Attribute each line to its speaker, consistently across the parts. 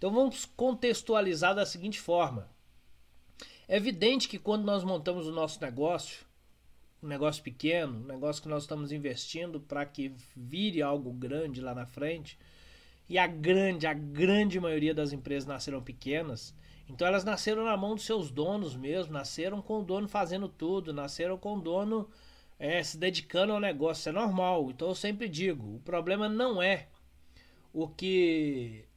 Speaker 1: Então vamos contextualizar da seguinte forma. É evidente que quando nós montamos o nosso negócio, um negócio pequeno, um negócio que nós estamos investindo para que vire algo grande lá na frente, e a grande, a grande maioria das empresas nasceram pequenas, então elas nasceram na mão dos seus donos mesmo, nasceram com o dono fazendo tudo, nasceram com o dono é, se dedicando ao negócio, isso é normal. Então eu sempre digo, o problema não é o que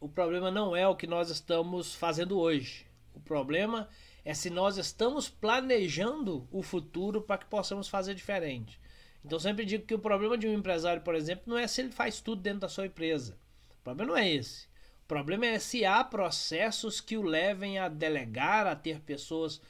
Speaker 1: o problema não é o que nós estamos fazendo hoje. O problema é se nós estamos planejando o futuro para que possamos fazer diferente. Então, sempre digo que o problema de um empresário, por exemplo, não é se ele faz tudo dentro da sua empresa. O problema não é esse. O problema é se há processos que o levem a delegar, a ter pessoas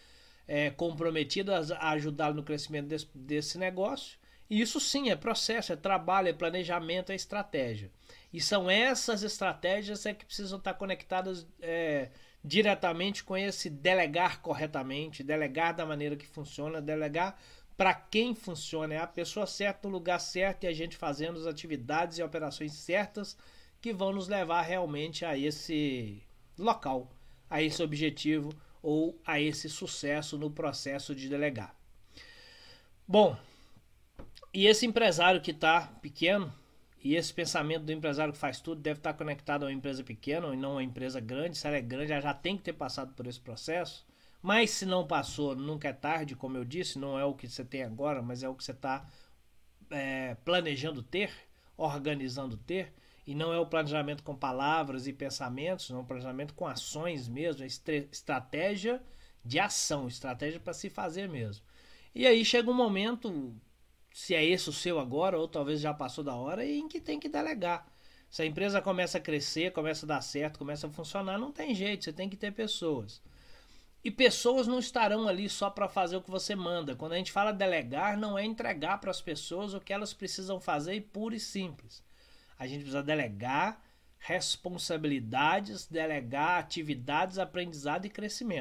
Speaker 1: é, comprometidas a ajudá-lo no crescimento desse, desse negócio. E isso sim é processo, é trabalho, é planejamento, é estratégia. E são essas estratégias é que precisam estar conectadas é, diretamente com esse delegar corretamente, delegar da maneira que funciona, delegar para quem funciona. É a pessoa certa no lugar certo e a gente fazendo as atividades e operações certas que vão nos levar realmente a esse local, a esse objetivo ou a esse sucesso no processo de delegar. Bom, e esse empresário que está pequeno, e esse pensamento do empresário que faz tudo deve estar conectado a uma empresa pequena e não a uma empresa grande. Se ela é grande, ela já tem que ter passado por esse processo. Mas se não passou, nunca é tarde, como eu disse, não é o que você tem agora, mas é o que você está é, planejando ter, organizando ter. E não é o planejamento com palavras e pensamentos, não é um planejamento com ações mesmo, é estratégia de ação, estratégia para se fazer mesmo. E aí chega um momento se é esse o seu agora, ou talvez já passou da hora, e em que tem que delegar. Se a empresa começa a crescer, começa a dar certo, começa a funcionar, não tem jeito, você tem que ter pessoas. E pessoas não estarão ali só para fazer o que você manda. Quando a gente fala delegar, não é entregar para as pessoas o que elas precisam fazer e puro e simples. A gente precisa delegar responsabilidades, delegar atividades, aprendizado e crescimento.